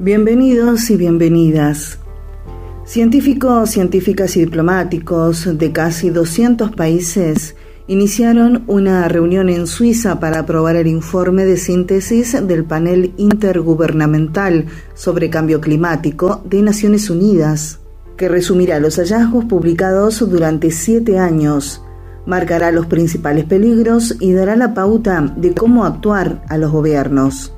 Bienvenidos y bienvenidas. Científicos, científicas y diplomáticos de casi 200 países iniciaron una reunión en Suiza para aprobar el informe de síntesis del panel intergubernamental sobre cambio climático de Naciones Unidas, que resumirá los hallazgos publicados durante siete años, marcará los principales peligros y dará la pauta de cómo actuar a los gobiernos.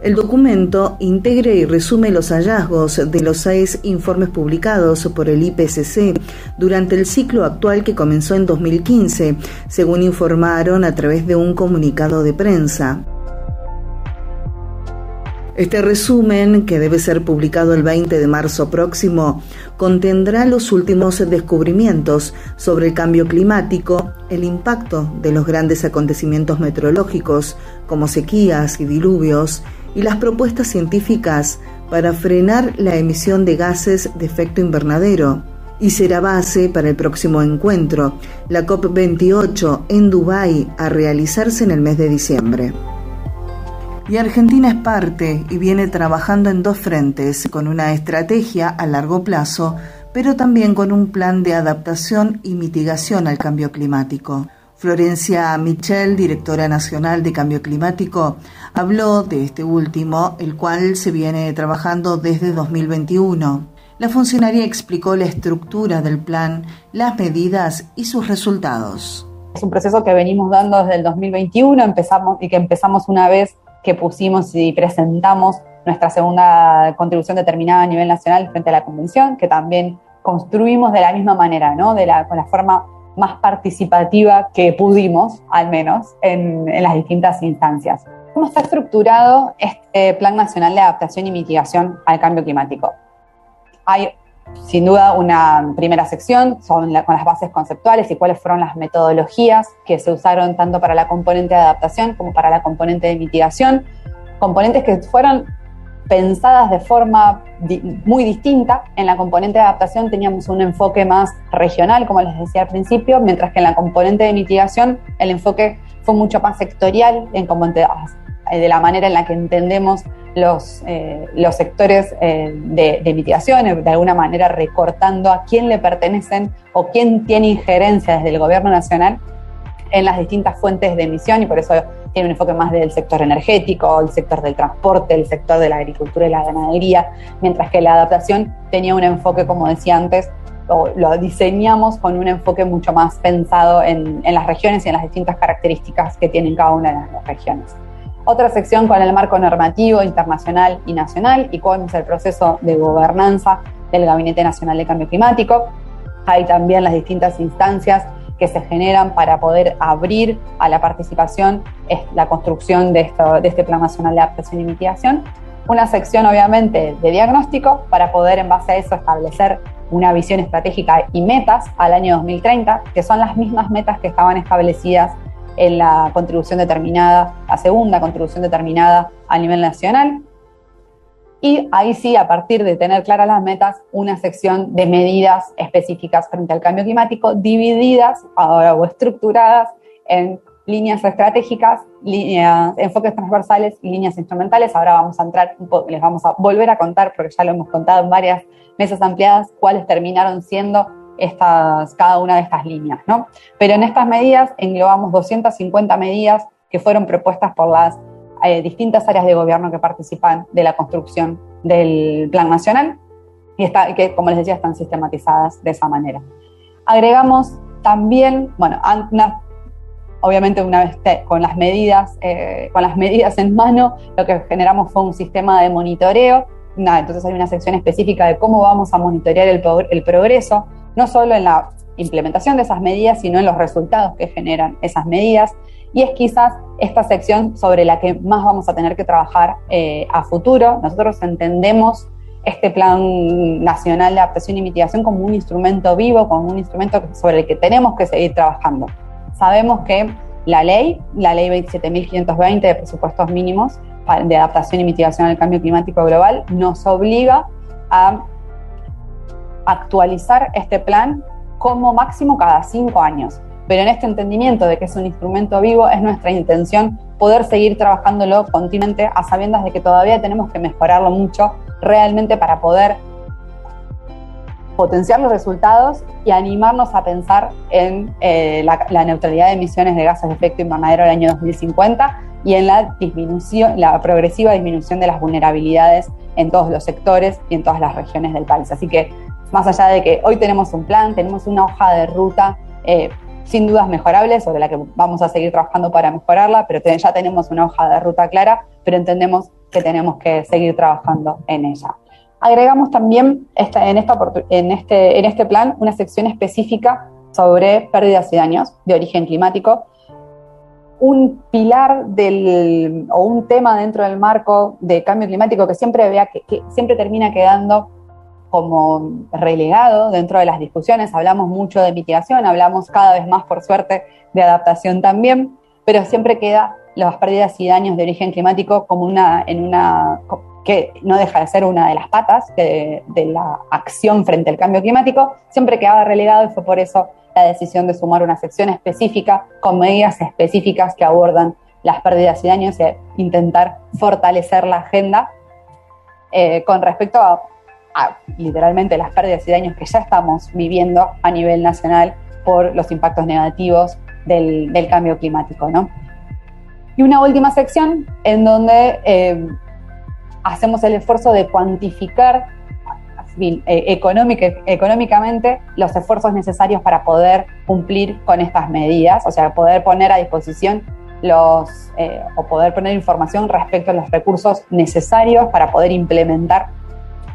El documento integra y resume los hallazgos de los seis informes publicados por el IPCC durante el ciclo actual que comenzó en 2015, según informaron a través de un comunicado de prensa. Este resumen, que debe ser publicado el 20 de marzo próximo, contendrá los últimos descubrimientos sobre el cambio climático, el impacto de los grandes acontecimientos meteorológicos como sequías y diluvios, y las propuestas científicas para frenar la emisión de gases de efecto invernadero y será base para el próximo encuentro, la COP28 en Dubái, a realizarse en el mes de diciembre. Y Argentina es parte y viene trabajando en dos frentes, con una estrategia a largo plazo, pero también con un plan de adaptación y mitigación al cambio climático. Florencia Michel, directora nacional de Cambio Climático, habló de este último, el cual se viene trabajando desde 2021. La funcionaria explicó la estructura del plan, las medidas y sus resultados. Es un proceso que venimos dando desde el 2021 empezamos, y que empezamos una vez que pusimos y presentamos nuestra segunda contribución determinada a nivel nacional frente a la convención, que también construimos de la misma manera, ¿no? de la, con la forma más participativa que pudimos, al menos, en, las distintas instancias. ¿Cómo está estructurado este Plan Nacional de Adaptación y Mitigación al Cambio Climático? Hay sin duda una primera sección con las bases conceptuales y cuáles fueron las metodologías que se usaron tanto para la componente de adaptación como para la componente de mitigación, componentes que fueron pensadas de forma muy distinta. En la componente de adaptación teníamos un enfoque más regional, como les decía al principio, mientras que en la componente de mitigación el enfoque fue mucho más sectorial en eh, de la manera en la que entendemos los, eh, los sectores eh, de, de, mitigación, de alguna manera recortando a quién le pertenecen o quién tiene injerencia desde el gobierno nacional en las distintas fuentes de emisión y por eso tiene un enfoque más del sector energético, el sector del transporte, el sector de la agricultura y la ganadería, mientras que la adaptación tenía un enfoque, como decía antes, o lo diseñamos con un enfoque mucho más pensado en, en las regiones y en las distintas características que tienen cada una de las regiones. Otra sección con el marco normativo internacional y nacional y con el proceso de gobernanza del Gabinete Nacional de Cambio Climático. Hay también las distintas instancias que se generan para poder abrir a la participación es la construcción de, esto, de este Plan Nacional de Adaptación y Mitigación. Una sección, obviamente, de diagnóstico para poder, en base a eso, establecer una visión estratégica y metas al año 2030, que son las mismas metas que estaban establecidas en la contribución determinada, la segunda contribución determinada a nivel nacional, y ahí sí, a partir de tener claras las metas, una sección de medidas específicas frente al cambio climático, divididas ahora o estructuradas en líneas estratégicas, líneas, enfoques transversales y líneas instrumentales. Ahora vamos a entrar, les vamos a volver a contar, porque ya lo hemos contado en varias mesas ampliadas, cuáles terminaron siendo estas, cada una de estas líneas. ¿no? Pero en estas medidas englobamos 250 medidas que fueron propuestas por las hay distintas áreas de gobierno que participan de la construcción del Plan Nacional y está, que, como les decía, están sistematizadas de esa manera. Agregamos también, bueno, obviamente una vez con las medidas, eh, con las medidas en mano, lo que generamos fue un sistema de monitoreo. entonces hay una sección específica de cómo vamos a monitorear el, el progreso, no solo en la implementación de esas medidas, sino en los resultados que generan esas medidas. Y es quizás esta sección sobre la que más vamos a tener que trabajar eh, a futuro. Nosotros entendemos este Plan Nacional de Adaptación y Mitigación como un instrumento vivo, como un instrumento sobre el que tenemos que seguir trabajando. Sabemos que la ley, la ley 27.520 de presupuestos mínimos de adaptación y mitigación al cambio climático global, nos obliga a actualizar este plan como máximo cada cinco años. Pero en este entendimiento de que es un instrumento vivo, es nuestra intención poder seguir trabajándolo continuamente a sabiendas de que todavía tenemos que mejorarlo mucho realmente para poder potenciar los resultados y animarnos a pensar en eh, la, neutralidad de emisiones de gases de efecto invernadero el año 2050 y en la disminución, la progresiva disminución de las vulnerabilidades en todos los sectores y en todas las regiones del país. Así que más allá de que hoy tenemos un plan, tenemos una hoja de ruta eh, sin dudas mejorables sobre la que vamos a seguir trabajando para mejorarla, pero ya tenemos una hoja de ruta clara, pero entendemos que tenemos que seguir trabajando en ella. Agregamos también esta, en, esta, este, en este plan una sección específica sobre pérdidas y daños de origen climático, un pilar del, o un tema dentro del marco de cambio climático que siempre, vea, que siempre termina quedando como relegado dentro de las discusiones. Hablamos mucho de mitigación, hablamos cada vez más, por suerte, de adaptación también, pero siempre queda las pérdidas y daños de origen climático como una, en una, que no deja de ser una de las patas de, de la acción frente al cambio climático, siempre quedaba relegado y fue por eso la decisión de sumar una sección específica con medidas específicas que abordan las pérdidas y daños e intentar fortalecer la agenda eh, con respecto a literalmente las pérdidas y daños que ya estamos viviendo a nivel nacional por los impactos negativos del, cambio climático. ¿no? Y una última sección en donde eh, hacemos el esfuerzo de cuantificar eh, económicamente los esfuerzos necesarios para poder cumplir con estas medidas, o sea, poder poner a disposición los, eh, o poder poner información respecto a los recursos necesarios para poder implementar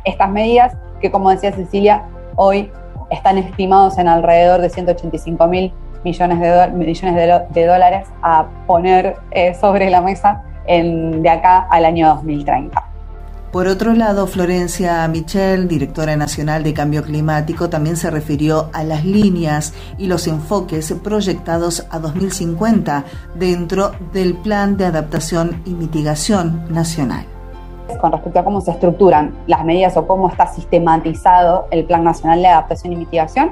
estas medidas que, como decía Cecilia, hoy están estimados en alrededor de 185 mil millones, de, millones de, dólares a poner eh, sobre la mesa en, de acá al año 2030. Por otro lado, Florencia Michel, directora nacional de Cambio Climático, también se refirió a las líneas y los enfoques proyectados a 2050 dentro del Plan de Adaptación y Mitigación Nacional con respecto a cómo se estructuran las medidas o cómo está sistematizado el Plan Nacional de Adaptación y Mitigación.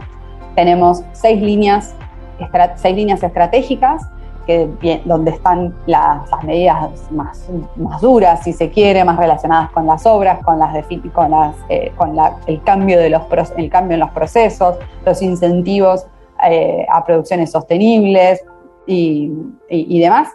Tenemos seis líneas, seis líneas estratégicas que, donde están las, medidas más, más, duras, si se quiere, más relacionadas con las obras, con, las, con, las, eh, con el, cambio de los, el cambio en los procesos, los incentivos eh, a producciones sostenibles y, y demás.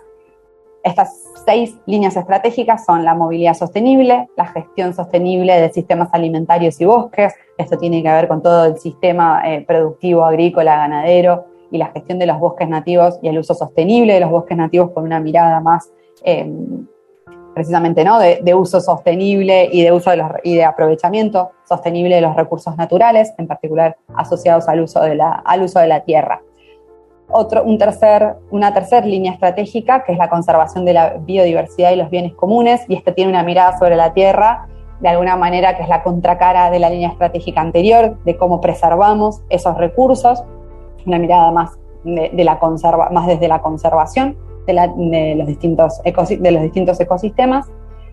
Estas seis líneas estratégicas son la movilidad sostenible, la gestión sostenible de sistemas alimentarios y bosques, esto tiene que ver con todo el sistema eh, productivo, agrícola, ganadero y la gestión de los bosques nativos y el uso sostenible de los bosques nativos con una mirada más em, precisamente ¿no? De, uso sostenible y de uso y de aprovechamiento sostenible de los recursos naturales, en particular asociados al uso de la, al uso de la tierra otro, un tercer, una tercera línea estratégica, que es la conservación de la biodiversidad y los bienes comunes, y este tiene una mirada sobre la tierra, de alguna manera que es la contracara de la línea estratégica anterior, de cómo preservamos esos recursos, una mirada más, de, la conserva, más desde la conservación de, los distintos de los distintos ecosistemas,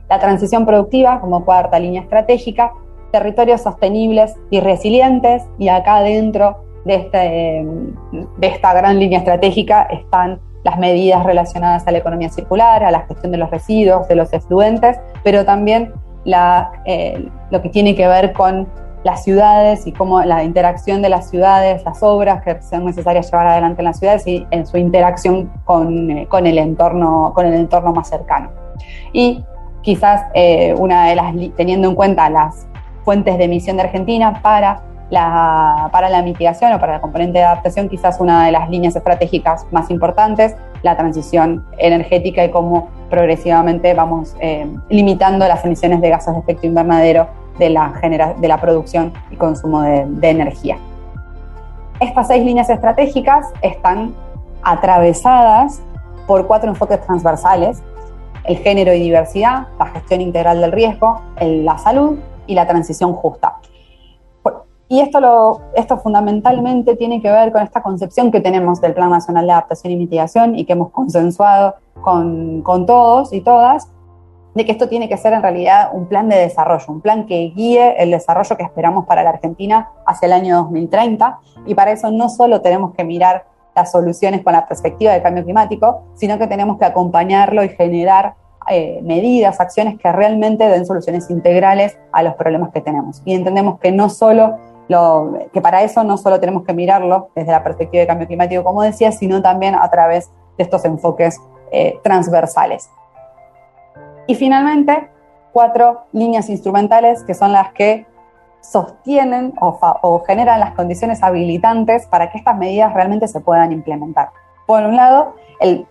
la transición productiva como cuarta línea estratégica, territorios sostenibles y resilientes, y acá adentro de, este, de esta gran línea estratégica están las medidas relacionadas a la economía circular, a la gestión de los residuos, de los efluentes, pero también eh, lo que tiene que ver con las ciudades y cómo la interacción de las ciudades, las obras que sean necesarias llevar adelante en las ciudades y en su interacción con, eh, con el, entorno, con el entorno más cercano. Y quizás eh, una de las, teniendo en cuenta las fuentes de emisión de Argentina para para la mitigación o para la componente de adaptación, quizás una de las líneas estratégicas más importantes, la transición energética y cómo progresivamente vamos eh, limitando las emisiones de gases de efecto invernadero de la, de la producción y consumo de, energía. Estas seis líneas estratégicas están atravesadas por cuatro enfoques transversales, el género y diversidad, la gestión integral del riesgo, la salud y la transición justa. Y esto, lo, esto fundamentalmente tiene que ver con esta concepción que tenemos del Plan Nacional de Adaptación y Mitigación y que hemos consensuado con, con todos y todas, de que esto tiene que ser en realidad un plan de desarrollo, un plan que guíe el desarrollo que esperamos para la Argentina hacia el año 2030. Y para eso no solo tenemos que mirar las soluciones con la perspectiva del cambio climático, sino que tenemos que acompañarlo y generar eh, medidas, acciones que realmente den soluciones integrales a los problemas que tenemos. Y entendemos que no solo lo, que para eso no solo tenemos que mirarlo desde la perspectiva del cambio climático, como decía, sino también a través de estos enfoques eh, transversales. Y finalmente, cuatro líneas instrumentales que son las que sostienen o, generan las condiciones habilitantes para que estas medidas realmente se puedan implementar. Por un lado, el,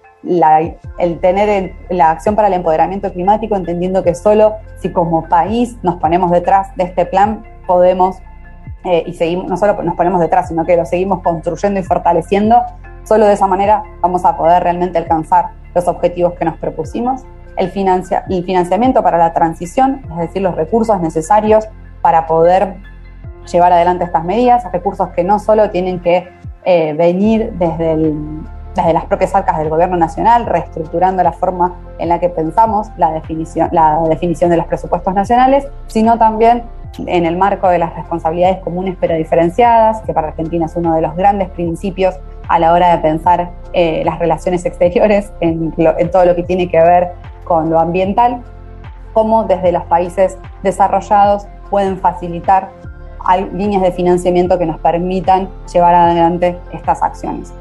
el tener la acción para el empoderamiento climático, entendiendo que solo si como país nos ponemos detrás de este plan podemos, eh, y seguimos, no solo nos ponemos detrás, sino que lo seguimos construyendo y fortaleciendo, solo de esa manera vamos a poder realmente alcanzar los objetivos que nos propusimos. El, financiamiento para la transición, es decir, los recursos necesarios para poder llevar adelante estas medidas, recursos que no solo tienen que eh, venir desde, desde las propias arcas del gobierno nacional, reestructurando la forma en la que pensamos la definición, la definición de los presupuestos nacionales, sino también en el marco de las responsabilidades comunes pero diferenciadas, que para Argentina es uno de los grandes principios a la hora de pensar eh, las relaciones exteriores en, en todo lo que tiene que ver con lo ambiental, cómo desde los países desarrollados pueden facilitar líneas de financiamiento que nos permitan llevar adelante estas acciones.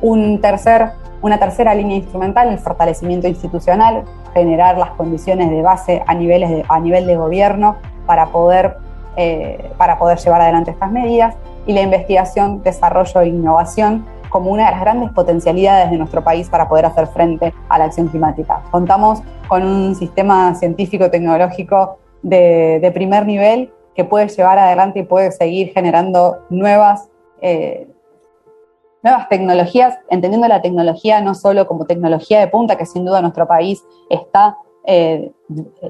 Un tercer, una tercera línea instrumental, el fortalecimiento institucional, generar las condiciones de base a, niveles a nivel de gobierno para poder, eh, para poder llevar adelante estas medidas, y la investigación, desarrollo e innovación, como una de las grandes potencialidades de nuestro país para poder hacer frente a la acción climática. Contamos con un sistema científico-tecnológico de, primer nivel que puede llevar adelante y puede seguir generando nuevas, eh, nuevas tecnologías, entendiendo la tecnología no solo como tecnología de punta, que sin duda nuestro país está eh,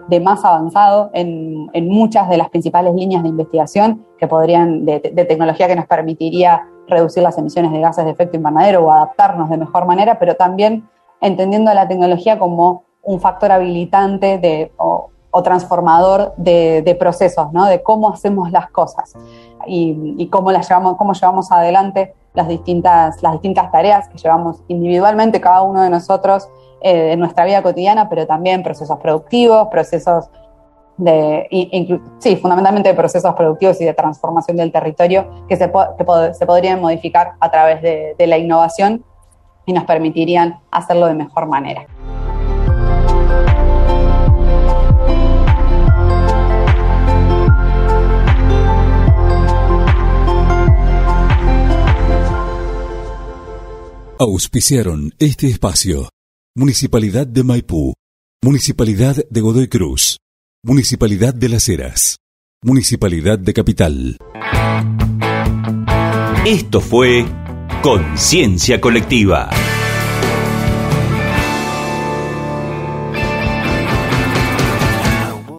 de más avanzado en, muchas de las principales líneas de investigación que podrían, de, tecnología que nos permitiría reducir las emisiones de gases de efecto invernadero o adaptarnos de mejor manera, pero también entendiendo la tecnología como un factor habilitante o, transformador de, procesos, ¿no? de cómo hacemos las cosas y, cómo, las llevamos, cómo llevamos adelante las distintas, las distintas tareas que llevamos individualmente cada uno de nosotros eh, en nuestra vida cotidiana, pero también procesos productivos, procesos de, sí, fundamentalmente procesos productivos y de transformación del territorio que se, se podrían modificar a través de, de la innovación y nos permitirían hacerlo de mejor manera. Auspiciaron este espacio. Municipalidad de Maipú. Municipalidad de Godoy Cruz. Municipalidad de Las Heras. Municipalidad de Capital. Esto fue Conciencia Colectiva.